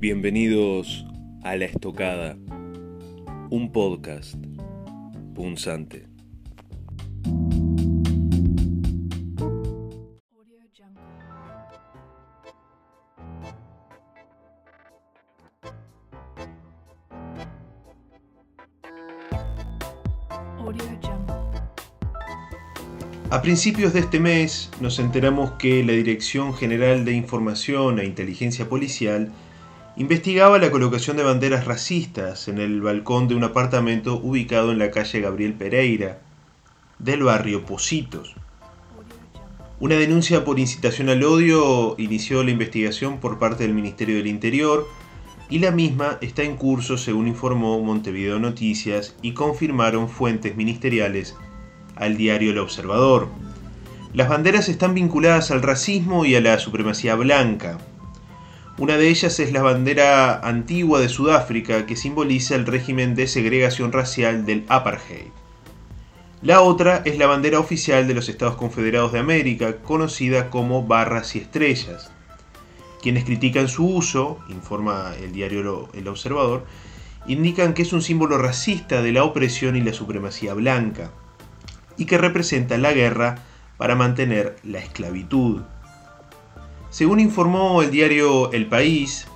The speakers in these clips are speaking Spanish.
Bienvenidos a La Estocada, un podcast punzante. A principios de este mes nos enteramos que la Dirección General de Información e Inteligencia Policial investigaba la colocación de banderas racistas en el balcón de un apartamento ubicado en la calle Gabriel Pereira, del barrio Positos. Una denuncia por incitación al odio inició la investigación por parte del Ministerio del Interior y la misma está en curso según informó Montevideo Noticias y confirmaron fuentes ministeriales al diario El Observador. Las banderas están vinculadas al racismo y a la supremacía blanca, una de ellas es la bandera antigua de Sudáfrica que simboliza el régimen de segregación racial del apartheid. La otra es la bandera oficial de los Estados Confederados de América, conocida como barras y estrellas. Quienes critican su uso, informa el diario El Observador, indican que es un símbolo racista de la opresión y la supremacía blanca, y que representa la guerra para mantener la esclavitud. Según informó el diario El País,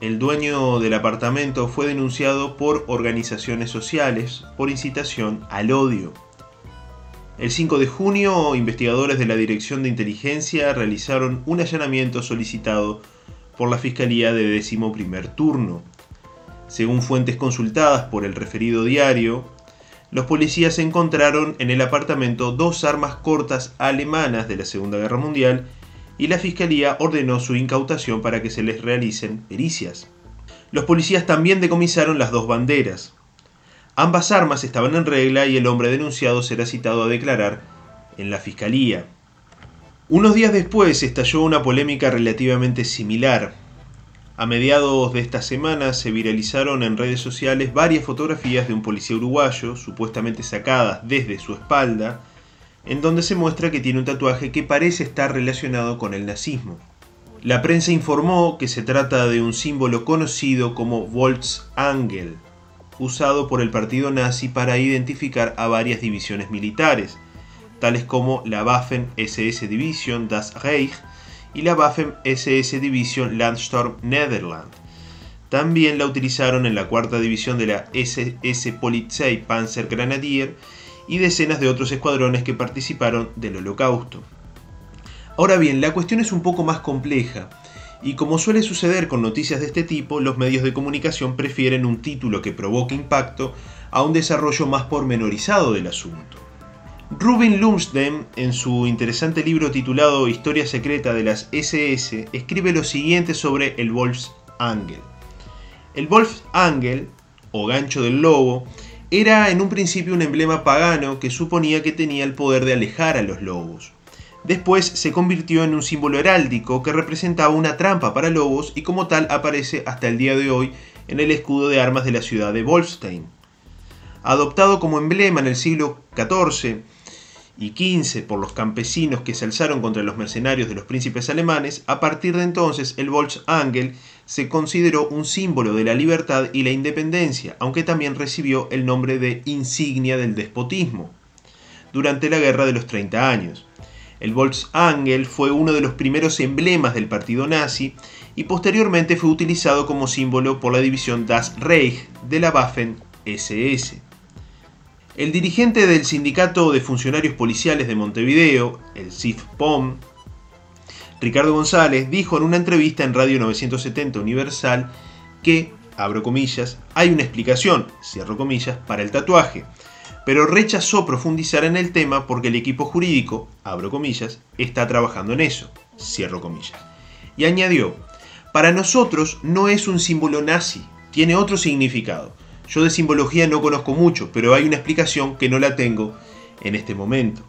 el dueño del apartamento fue denunciado por organizaciones sociales por incitación al odio. El 5 de junio, investigadores de la Dirección de Inteligencia realizaron un allanamiento solicitado por la Fiscalía de décimo primer turno. Según fuentes consultadas por el referido diario, los policías encontraron en el apartamento dos armas cortas alemanas de la Segunda Guerra Mundial y la Fiscalía ordenó su incautación para que se les realicen pericias. Los policías también decomisaron las dos banderas. Ambas armas estaban en regla y el hombre denunciado será citado a declarar en la Fiscalía. Unos días después estalló una polémica relativamente similar. A mediados de esta semana se viralizaron en redes sociales varias fotografías de un policía uruguayo, supuestamente sacadas desde su espalda, en donde se muestra que tiene un tatuaje que parece estar relacionado con el nazismo. La prensa informó que se trata de un símbolo conocido como Volksangel, usado por el partido nazi para identificar a varias divisiones militares, tales como la Waffen-SS Division Das Reich y la Waffen-SS Division Landsturm Nederland. También la utilizaron en la cuarta división de la SS Polizei Panzer Grenadier y decenas de otros escuadrones que participaron del holocausto. Ahora bien, la cuestión es un poco más compleja, y como suele suceder con noticias de este tipo, los medios de comunicación prefieren un título que provoque impacto a un desarrollo más pormenorizado del asunto. Rubin Lumsden, en su interesante libro titulado Historia secreta de las SS, escribe lo siguiente sobre el Wolfsangel. El Wolfsangel, o gancho del lobo, era en un principio un emblema pagano que suponía que tenía el poder de alejar a los lobos. Después se convirtió en un símbolo heráldico que representaba una trampa para lobos y como tal aparece hasta el día de hoy en el escudo de armas de la ciudad de Wolfstein. Adoptado como emblema en el siglo XIV, y 15 por los campesinos que se alzaron contra los mercenarios de los príncipes alemanes, a partir de entonces el Volksangel se consideró un símbolo de la libertad y la independencia, aunque también recibió el nombre de insignia del despotismo durante la Guerra de los 30 años. El Volksangel fue uno de los primeros emblemas del partido nazi y posteriormente fue utilizado como símbolo por la división Das Reich de la Waffen-SS. El dirigente del Sindicato de Funcionarios Policiales de Montevideo, el CIFPOM, Ricardo González, dijo en una entrevista en Radio 970 Universal que, abro comillas, hay una explicación, cierro comillas, para el tatuaje, pero rechazó profundizar en el tema porque el equipo jurídico, abro comillas, está trabajando en eso, cierro comillas. Y añadió, para nosotros no es un símbolo nazi, tiene otro significado yo de simbología no conozco mucho, pero hay una explicación que no la tengo en este momento.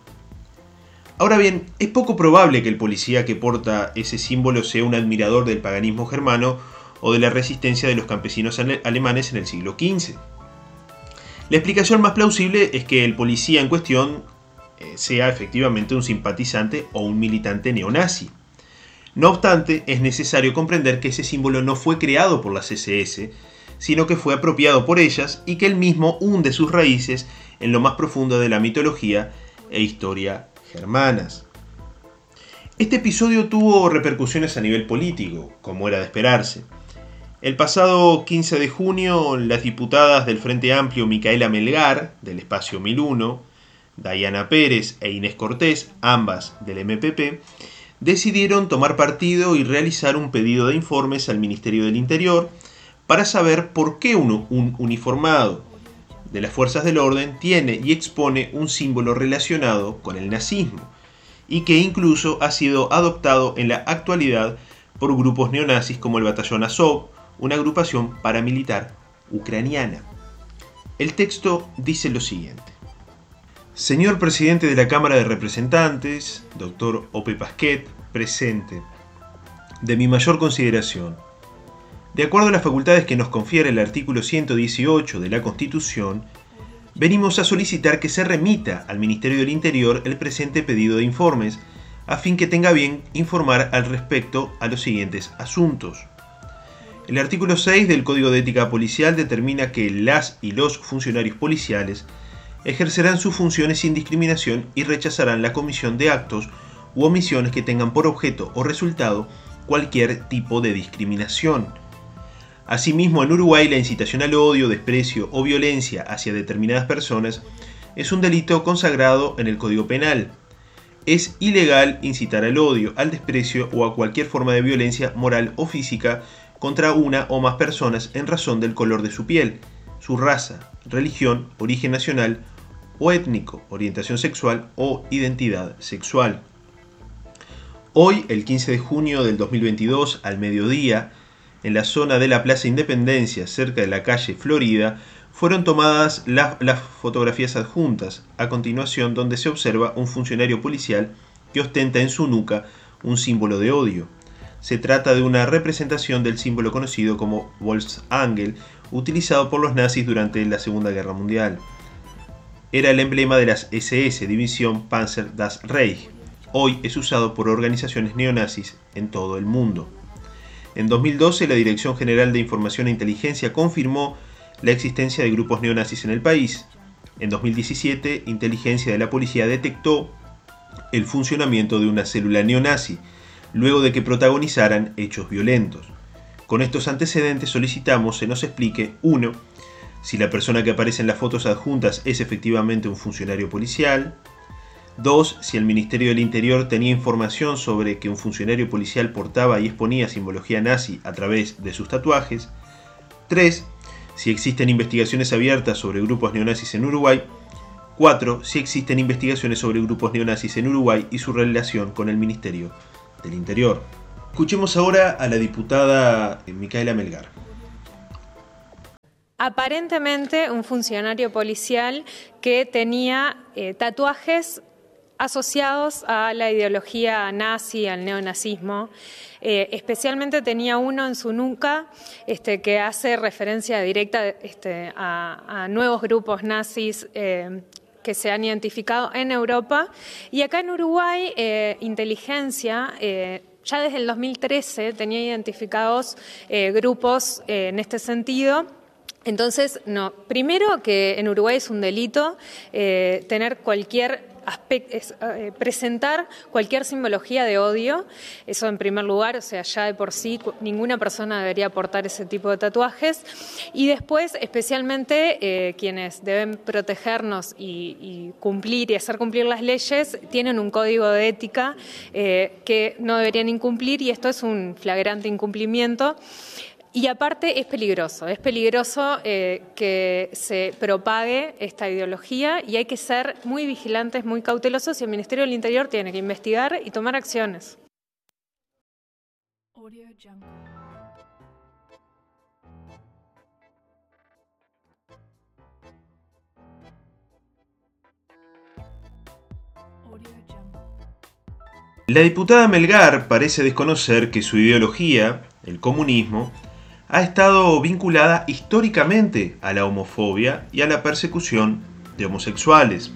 Ahora bien, es poco probable que el policía que porta ese símbolo sea un admirador del paganismo germano o de la resistencia de los campesinos alemanes en el siglo XV. La explicación más plausible es que el policía en cuestión eh, sea efectivamente un simpatizante o un militante neonazi. No obstante, es necesario comprender que ese símbolo no fue creado por las SS, sino que fue apropiado por ellas y que él mismo hunde sus raíces en lo más profundo de la mitología e historia germanas. Este episodio tuvo repercusiones a nivel político, como era de esperarse. El pasado 15 de junio, las diputadas del Frente Amplio Micaela Melgar, del Espacio 1001, Diana Pérez e Inés Cortés, ambas del MPP, decidieron tomar partido y realizar un pedido de informes al Ministerio del Interior para saber por qué un, un uniformado de las fuerzas del orden tiene y expone un símbolo relacionado con el nazismo y que incluso ha sido adoptado en la actualidad por grupos neonazis como el Batallón Azov, una agrupación paramilitar ucraniana. El texto dice lo siguiente. Señor presidente de la Cámara de Representantes, doctor Ope Pasquet, presente. De mi mayor consideración. De acuerdo a las facultades que nos confiere el artículo 118 de la Constitución, venimos a solicitar que se remita al Ministerio del Interior el presente pedido de informes, a fin que tenga bien informar al respecto a los siguientes asuntos. El artículo 6 del Código de Ética Policial determina que las y los funcionarios policiales ejercerán sus funciones sin discriminación y rechazarán la comisión de actos u omisiones que tengan por objeto o resultado cualquier tipo de discriminación. Asimismo, en Uruguay la incitación al odio, desprecio o violencia hacia determinadas personas es un delito consagrado en el Código Penal. Es ilegal incitar al odio, al desprecio o a cualquier forma de violencia moral o física contra una o más personas en razón del color de su piel, su raza, religión, origen nacional o étnico, orientación sexual o identidad sexual. Hoy, el 15 de junio del 2022, al mediodía, en la zona de la Plaza Independencia, cerca de la calle Florida, fueron tomadas las, fotografías adjuntas, a continuación donde se observa un funcionario policial que ostenta en su nuca un símbolo de odio. Se trata de una representación del símbolo conocido como Volksangel, utilizado por los nazis durante la Segunda Guerra Mundial. Era el emblema de las SS, División Panzer das Reich. Hoy es usado por organizaciones neonazis en todo el mundo. En 2012, la Dirección General de Información e Inteligencia confirmó la existencia de grupos neonazis en el país. En 2017, inteligencia de la policía detectó el funcionamiento de una célula neonazi, luego de que protagonizaran hechos violentos. Con estos antecedentes solicitamos se nos explique 1. Si la persona que aparece en las fotos adjuntas es efectivamente un funcionario policial. 2. Si el Ministerio del Interior tenía información sobre que un funcionario policial portaba y exponía simbología nazi a través de sus tatuajes. 3. Si existen investigaciones abiertas sobre grupos neonazis en Uruguay. 4. Si existen investigaciones sobre grupos neonazis en Uruguay y su relación con el Ministerio del Interior. Escuchemos ahora a la diputada Micaela Melgar. Aparentemente un funcionario policial que tenía eh, tatuajes asociados a la ideología nazi, al neonazismo. Eh, especialmente tenía uno en su nuca este, que hace referencia directa este, a, nuevos grupos nazis eh, que se han identificado en Europa. Y acá en Uruguay, eh, inteligencia eh, ya desde el 2013 tenía identificados grupos en este sentido. Entonces, no, primero que en Uruguay es un delito tener cualquier eh, presentar cualquier simbología de odio, eso en primer lugar, o sea, ya de por sí ninguna persona debería portar ese tipo de tatuajes, y después, especialmente eh, quienes deben protegernos y, cumplir y hacer cumplir las leyes, tienen un código de ética eh, que no deberían incumplir y esto es un flagrante incumplimiento. Y aparte es peligroso, es peligroso eh, que se propague esta ideología y hay que ser muy vigilantes, muy cautelosos y el Ministerio del Interior tiene que investigar y tomar acciones. La diputada Melgar parece desconocer que su ideología, el comunismo, ha estado vinculada históricamente a la homofobia y a la persecución de homosexuales.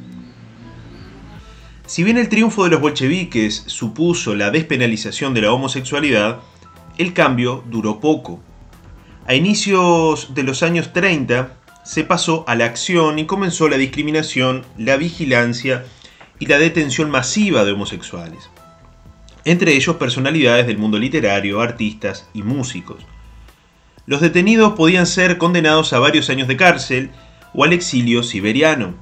Si bien el triunfo de los bolcheviques supuso la despenalización de la homosexualidad, el cambio duró poco. A inicios de los años 30 se pasó a la acción y comenzó la discriminación, la vigilancia y la detención masiva de homosexuales. Entre ellos personalidades del mundo literario, artistas y músicos. Los detenidos podían ser condenados a varios años de cárcel o al exilio siberiano.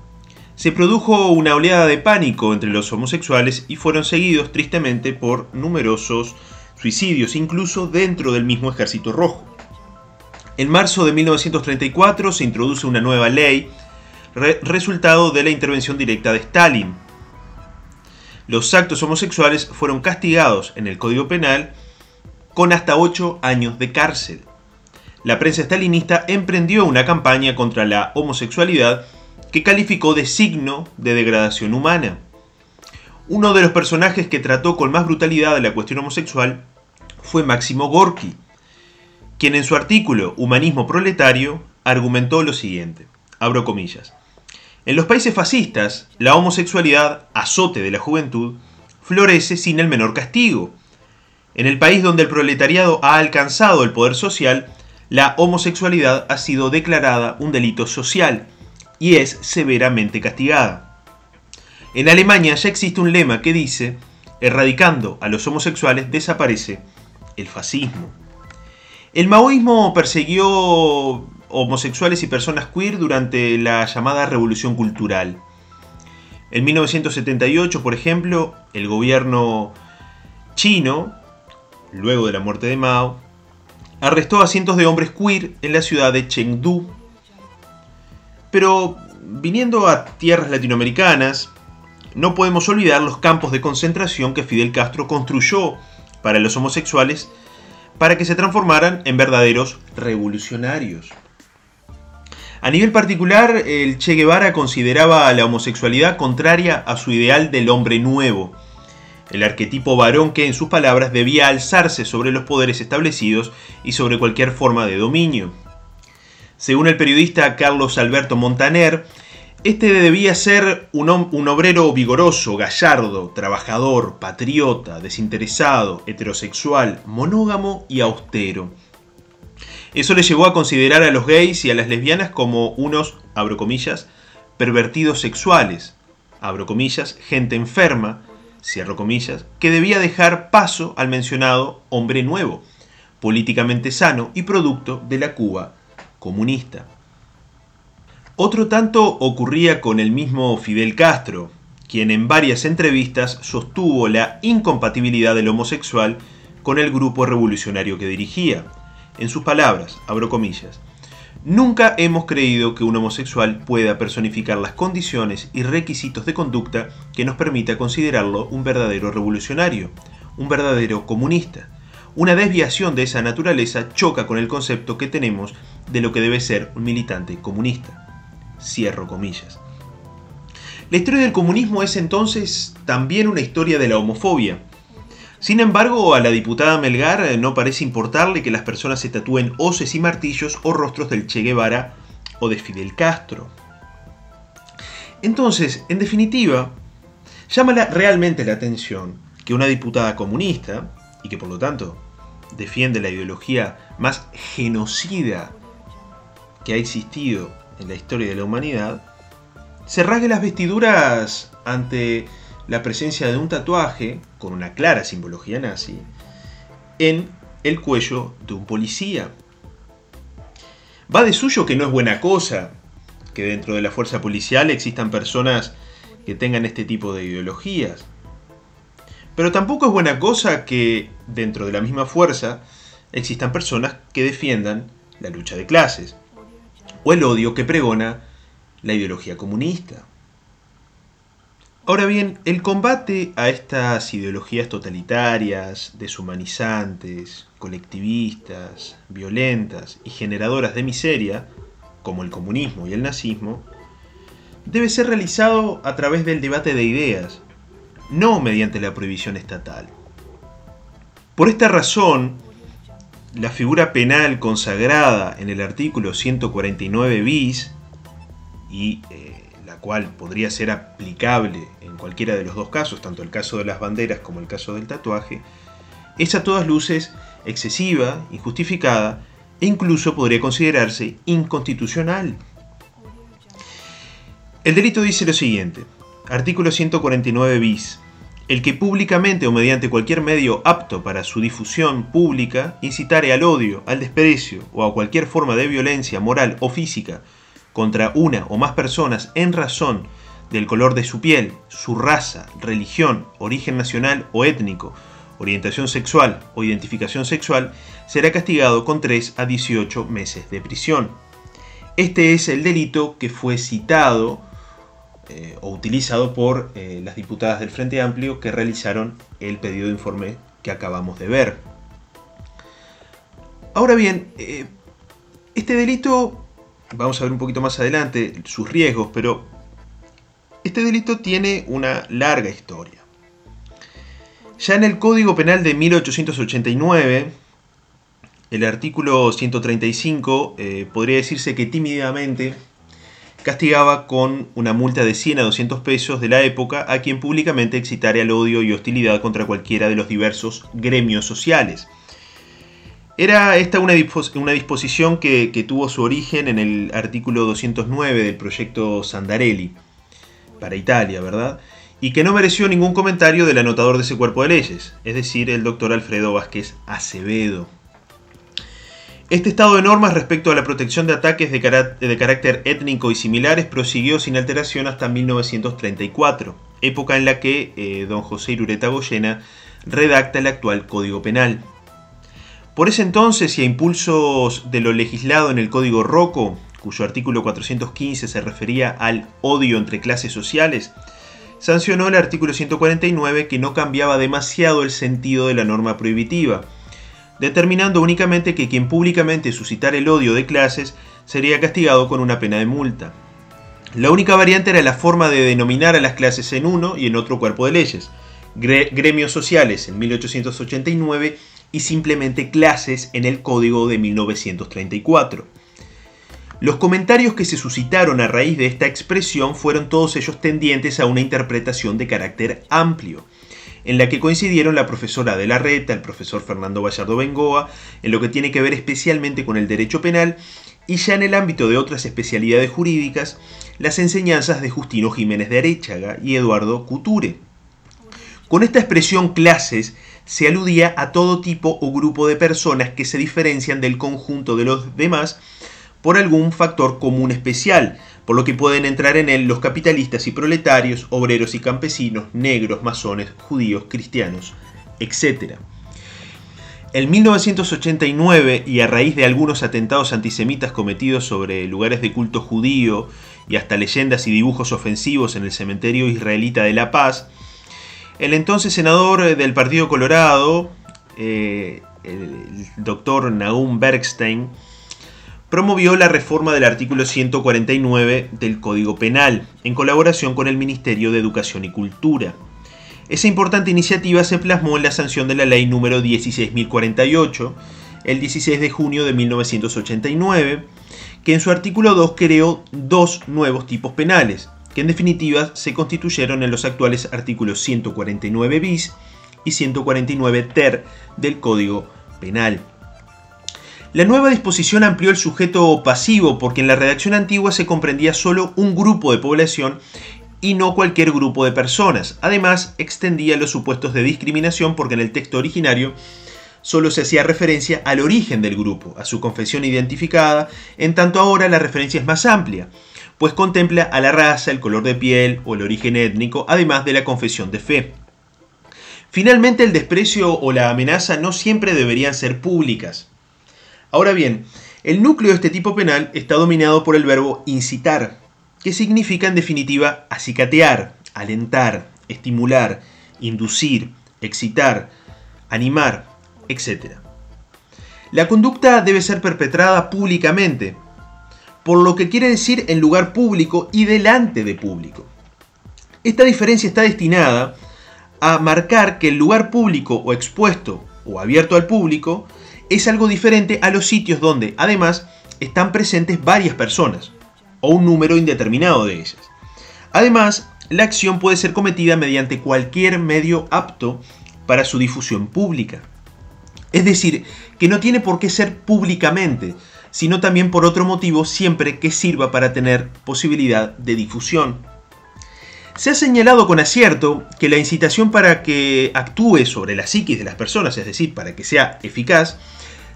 Se produjo una oleada de pánico entre los homosexuales y fueron seguidos tristemente por numerosos suicidios, incluso dentro del mismo ejército rojo. En marzo de 1934 se introduce una nueva ley, resultado de la intervención directa de Stalin. Los actos homosexuales fueron castigados en el Código Penal con hasta 8 años de cárcel. La prensa stalinista emprendió una campaña contra la homosexualidad que calificó de signo de degradación humana. Uno de los personajes que trató con más brutalidad la cuestión homosexual fue Máximo Gorky, quien en su artículo Humanismo Proletario argumentó lo siguiente, abro comillas, en los países fascistas, la homosexualidad, azote de la juventud, florece sin el menor castigo. En el país donde el proletariado ha alcanzado el poder social, la homosexualidad ha sido declarada un delito social y es severamente castigada. En Alemania ya existe un lema que dice, erradicando a los homosexuales desaparece el fascismo. El maoísmo persiguió homosexuales y personas queer durante la llamada Revolución Cultural. En 1978, por ejemplo, el gobierno chino, luego de la muerte de Mao, arrestó a cientos de hombres queer en la ciudad de Chengdu. Pero viniendo a tierras latinoamericanas, no podemos olvidar los campos de concentración que Fidel Castro construyó para los homosexuales para que se transformaran en verdaderos revolucionarios. A nivel particular, el Che Guevara consideraba a la homosexualidad contraria a su ideal del hombre nuevo, el arquetipo varón que en sus palabras debía alzarse sobre los poderes establecidos y sobre cualquier forma de dominio. Según el periodista Carlos Alberto Montaner, este debía ser un, un, obrero vigoroso, gallardo, trabajador, patriota, desinteresado, heterosexual, monógamo y austero. Eso le llevó a considerar a los gays y a las lesbianas como unos, abro comillas, pervertidos sexuales, abro comillas, gente enferma, cierro comillas, que debía dejar paso al mencionado hombre nuevo, políticamente sano y producto de la Cuba comunista. Otro tanto ocurría con el mismo Fidel Castro, quien en varias entrevistas sostuvo la incompatibilidad del homosexual con el grupo revolucionario que dirigía. En sus palabras, abro comillas, Nunca hemos creído que un homosexual pueda personificar las condiciones y requisitos de conducta que nos permita considerarlo un verdadero revolucionario, un verdadero comunista. Una desviación de esa naturaleza choca con el concepto que tenemos de lo que debe ser un militante comunista. Cierro comillas. La historia del comunismo es entonces también una historia de la homofobia. Sin embargo, a la diputada Melgar eh, no parece importarle que las personas se tatúen hoces y martillos o rostros del Che Guevara o de Fidel Castro. Entonces, en definitiva, llama realmente la atención que una diputada comunista, y que por lo tanto defiende la ideología más genocida que ha existido en la historia de la humanidad, se rasgue las vestiduras ante la presencia de un tatuaje con una clara simbología nazi en el cuello de un policía. Va de suyo que no es buena cosa que dentro de la fuerza policial existan personas que tengan este tipo de ideologías. Pero tampoco es buena cosa que dentro de la misma fuerza existan personas que defiendan la lucha de clases o el odio que pregona la ideología comunista. Ahora bien, el combate a estas ideologías totalitarias, deshumanizantes, colectivistas, violentas y generadoras de miseria, como el comunismo y el nazismo, debe ser realizado a través del debate de ideas, no mediante la prohibición estatal. Por esta razón, la figura penal consagrada en el artículo 149 bis y eh, la cual podría ser aplicable cualquiera de los dos casos, tanto el caso de las banderas como el caso del tatuaje, es a todas luces excesiva, injustificada e incluso podría considerarse inconstitucional. El delito dice lo siguiente, artículo 149 bis, el que públicamente o mediante cualquier medio apto para su difusión pública incitare al odio, al desprecio o a cualquier forma de violencia moral o física contra una o más personas en razón del color de su piel, su raza, religión, origen nacional o étnico, orientación sexual o identificación sexual, será castigado con 3 a 18 meses de prisión. Este es el delito que fue citado eh, o utilizado por eh, las diputadas del Frente Amplio que realizaron el pedido de informe que acabamos de ver. Ahora bien, eh, este delito, vamos a ver un poquito más adelante sus riesgos, pero este delito tiene una larga historia. Ya en el Código Penal de 1889, el artículo 135 eh, podría decirse que tímidamente castigaba con una multa de 100 a 200 pesos de la época a quien públicamente excitare al odio y hostilidad contra cualquiera de los diversos gremios sociales. Era esta una, disposición que, que, tuvo su origen en el artículo 209 del proyecto Sandarelli para Italia, ¿verdad? y que no mereció ningún comentario del anotador de ese cuerpo de leyes, es decir, el doctor Alfredo Vázquez Acevedo. Este estado de normas respecto a la protección de ataques de, carácter étnico y similares prosiguió sin alteración hasta 1934, época en la que eh, don José Irureta Goyena redacta el actual Código Penal. Por ese entonces y a impulsos de lo legislado en el Código Rocco, cuyo artículo 415 se refería al odio entre clases sociales, sancionó el artículo 149 que no cambiaba demasiado el sentido de la norma prohibitiva, determinando únicamente que quien públicamente suscitara el odio de clases sería castigado con una pena de multa. La única variante era la forma de denominar a las clases en uno y en otro cuerpo de leyes, gremios sociales en 1889 y simplemente clases en el Código de 1934. Los comentarios que se suscitaron a raíz de esta expresión fueron todos ellos tendientes a una interpretación de carácter amplio, en la que coincidieron la profesora de la Reta, el profesor Fernando Gallardo Bengoa, en lo que tiene que ver especialmente con el derecho penal, y ya en el ámbito de otras especialidades jurídicas, las enseñanzas de Justino Jiménez de Arechaga y Eduardo Couture. Con esta expresión clases se aludía a todo tipo o grupo de personas que se diferencian del conjunto de los demás por algún factor común especial, por lo que pueden entrar en él los capitalistas y proletarios, obreros y campesinos, negros, masones, judíos, cristianos, etc. En 1989, y a raíz de algunos atentados antisemitas cometidos sobre lugares de culto judío y hasta leyendas y dibujos ofensivos en el cementerio israelita de La Paz, el entonces senador del Partido Colorado, eh, el doctor Nahum Bergstein, promovió la reforma del artículo 149 del Código Penal, en colaboración con el Ministerio de Educación y Cultura. Esa importante iniciativa se plasmó en la sanción de la ley número 16.048, el 16 de junio de 1989, que en su artículo 2 creó dos nuevos tipos penales, que en definitiva se constituyeron en los actuales artículos 149 bis y 149 ter del Código Penal. La nueva disposición amplió el sujeto pasivo porque en la redacción antigua se comprendía solo un grupo de población y no cualquier grupo de personas. Además, extendía los supuestos de discriminación porque en el texto originario solo se hacía referencia al origen del grupo, a su confesión identificada, en tanto ahora la referencia es más amplia, pues contempla a la raza, el color de piel o el origen étnico, además de la confesión de fe. Finalmente, el desprecio o la amenaza no siempre deberían ser públicas. Ahora bien, el núcleo de este tipo penal está dominado por el verbo incitar, que significa en definitiva acicatear, alentar, estimular, inducir, excitar, animar, etc. La conducta debe ser perpetrada públicamente, por lo que quiere decir en lugar público y delante de público. Esta diferencia está destinada a marcar que el lugar público o expuesto o abierto al público es algo diferente a los sitios donde, además, están presentes varias personas, o un número indeterminado de ellas. Además, la acción puede ser cometida mediante cualquier medio apto para su difusión pública. Es decir, que no tiene por qué ser públicamente, sino también por otro motivo siempre que sirva para tener posibilidad de difusión. Se ha señalado con acierto que la incitación para que actúe sobre la psiquis de las personas, es decir, para que sea eficaz,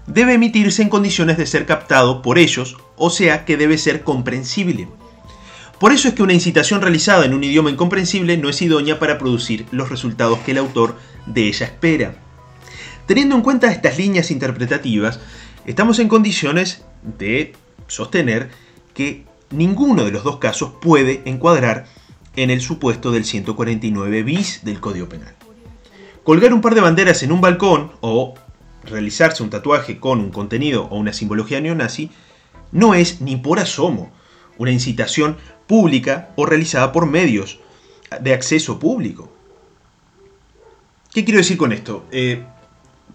debe emitirse en condiciones de ser captado por ellos, o sea que debe ser comprensible. Por eso es que una incitación realizada en un idioma incomprensible no es idónea para producir los resultados que el autor de ella espera. Teniendo en cuenta estas líneas interpretativas, estamos en condiciones de sostener que ninguno de los dos casos puede encuadrar en el supuesto del 149 bis del Código Penal. Colgar un par de banderas en un balcón o realizarse un tatuaje con un contenido o una simbología neonazi no es ni por asomo una incitación pública o realizada por medios de acceso público. ¿Qué quiero decir con esto? Eh,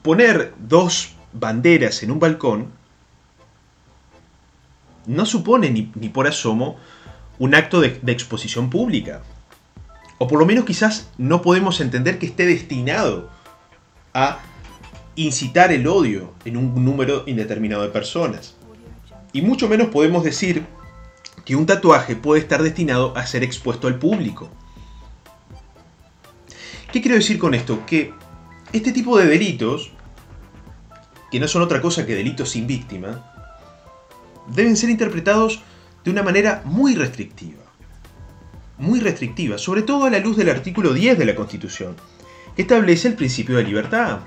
poner dos banderas en un balcón no supone ni, por asomo un acto de, de, exposición pública. O por lo menos quizás no podemos entender que esté destinado a incitar el odio en un número indeterminado de personas. Y mucho menos podemos decir que un tatuaje puede estar destinado a ser expuesto al público. ¿Qué quiero decir con esto? Que este tipo de delitos, que no son otra cosa que delitos sin víctima, deben ser interpretados de una manera muy restrictiva. Muy restrictiva, sobre todo a la luz del artículo 10 de la Constitución, que establece el principio de libertad.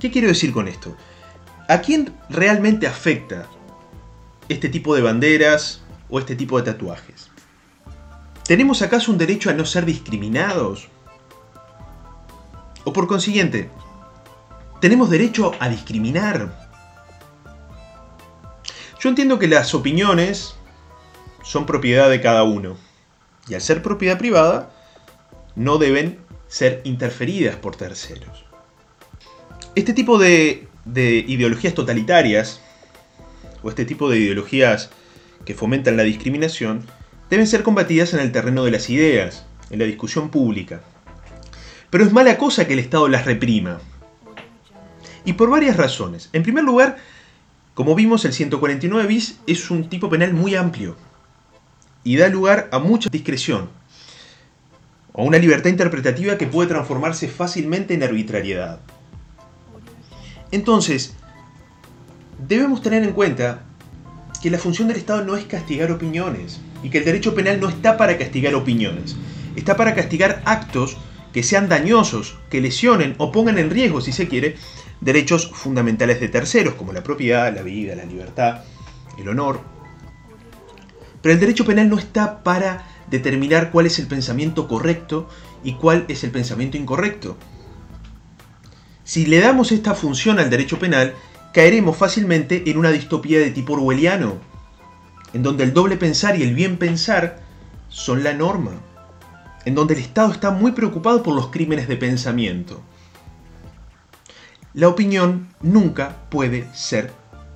¿Qué quiero decir con esto? ¿A quién realmente afecta este tipo de banderas o este tipo de tatuajes? ¿Tenemos acaso un derecho a no ser discriminados? O por consiguiente, ¿tenemos derecho a discriminar? Yo entiendo que las opiniones son propiedad de cada uno. Y al ser propiedad privada, no deben ser interferidas por terceros. Este tipo de, ideologías totalitarias, o este tipo de ideologías que fomentan la discriminación, deben ser combatidas en el terreno de las ideas, en la discusión pública. Pero es mala cosa que el Estado las reprima. Y por varias razones. En primer lugar, como vimos, el 149 bis es un tipo penal muy amplio y da lugar a mucha discreción o una libertad interpretativa que puede transformarse fácilmente en arbitrariedad. Entonces, debemos tener en cuenta que la función del Estado no es castigar opiniones y que el derecho penal no está para castigar opiniones, está para castigar actos que sean dañosos, que lesionen o pongan en riesgo, si se quiere, derechos fundamentales de terceros, como la propiedad, la vida, la libertad, el honor. Pero el derecho penal no está para determinar cuál es el pensamiento correcto y cuál es el pensamiento incorrecto. Si le damos esta función al derecho penal, caeremos fácilmente en una distopía de tipo orwelliano, en donde el doble pensar y el bien pensar son la norma, en donde el Estado está muy preocupado por los crímenes de pensamiento. La opinión nunca puede ser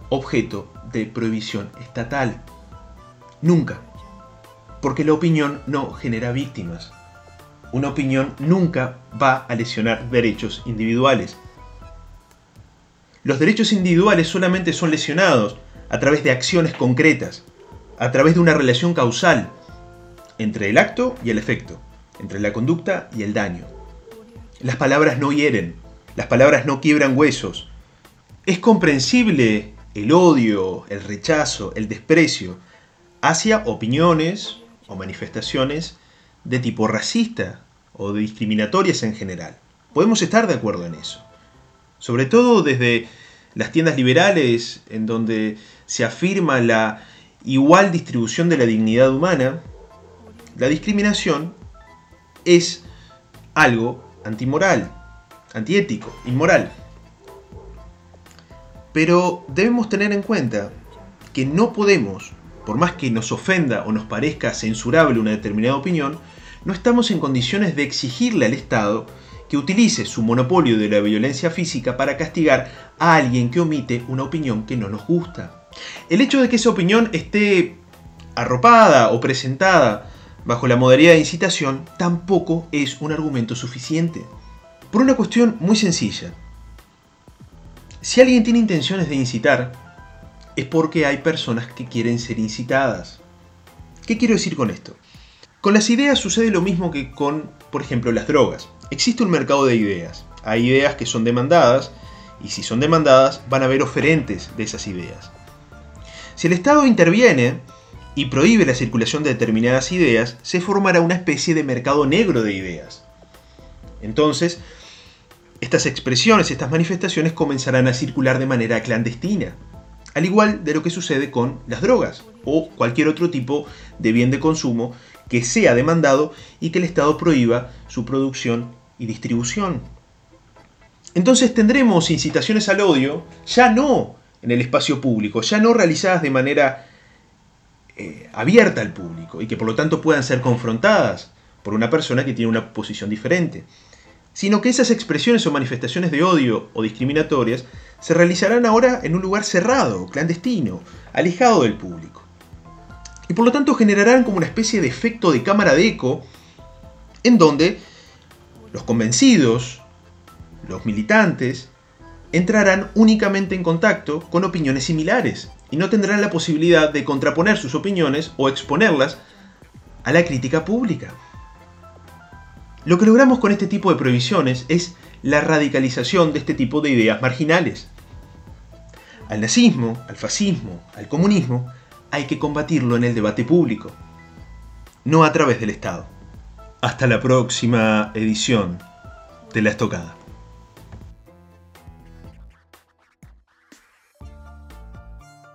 objeto de prohibición estatal. Nunca. Porque la opinión no genera víctimas. Una opinión nunca va a lesionar derechos individuales. Los derechos individuales solamente son lesionados a través de acciones concretas, a través de una relación causal entre el acto y el efecto, entre la conducta y el daño. Las palabras no hieren, las palabras no quiebran huesos. Es comprensible el odio, el rechazo, el desprecio hacia opiniones o manifestaciones de tipo racista o discriminatorias en general. Podemos estar de acuerdo en eso. Sobre todo desde las tiendas liberales, en donde se afirma la igual distribución de la dignidad humana, la discriminación es algo antimoral, antiético, inmoral. Pero debemos tener en cuenta que no podemos, por más que nos ofenda o nos parezca censurable una determinada opinión, no estamos en condiciones de exigirle al Estado que utilice su monopolio de la violencia física para castigar a alguien que omite una opinión que no nos gusta. El hecho de que esa opinión esté arropada o presentada bajo la modalidad de incitación tampoco es un argumento suficiente. Por una cuestión muy sencilla. Si alguien tiene intenciones de incitar, es porque hay personas que quieren ser incitadas. ¿Qué quiero decir con esto? Con las ideas sucede lo mismo que con, por ejemplo, las drogas. Existe un mercado de ideas. Hay ideas que son demandadas y si son demandadas van a haber oferentes de esas ideas. Si el Estado interviene y prohíbe la circulación de determinadas ideas, se formará una especie de mercado negro de ideas. Entonces, estas expresiones, estas manifestaciones comenzarán a circular de manera clandestina, al igual de lo que sucede con las drogas o cualquier otro tipo de bien de consumo que sea demandado y que el Estado prohíba su producción y distribución. Entonces tendremos incitaciones al odio ya no en el espacio público, ya no realizadas de manera eh, abierta al público y que por lo tanto puedan ser confrontadas por una persona que tiene una posición diferente, sino que esas expresiones o manifestaciones de odio o discriminatorias se realizarán ahora en un lugar cerrado, clandestino, alejado del público y por lo tanto generarán como una especie de efecto de cámara de eco en donde los convencidos, los militantes, entrarán únicamente en contacto con opiniones similares y no tendrán la posibilidad de contraponer sus opiniones o exponerlas a la crítica pública. Lo que logramos con este tipo de prohibiciones es la radicalización de este tipo de ideas marginales. Al nazismo, al fascismo, al comunismo, hay que combatirlo en el debate público, no a través del Estado. Hasta la próxima edición de La Estocada.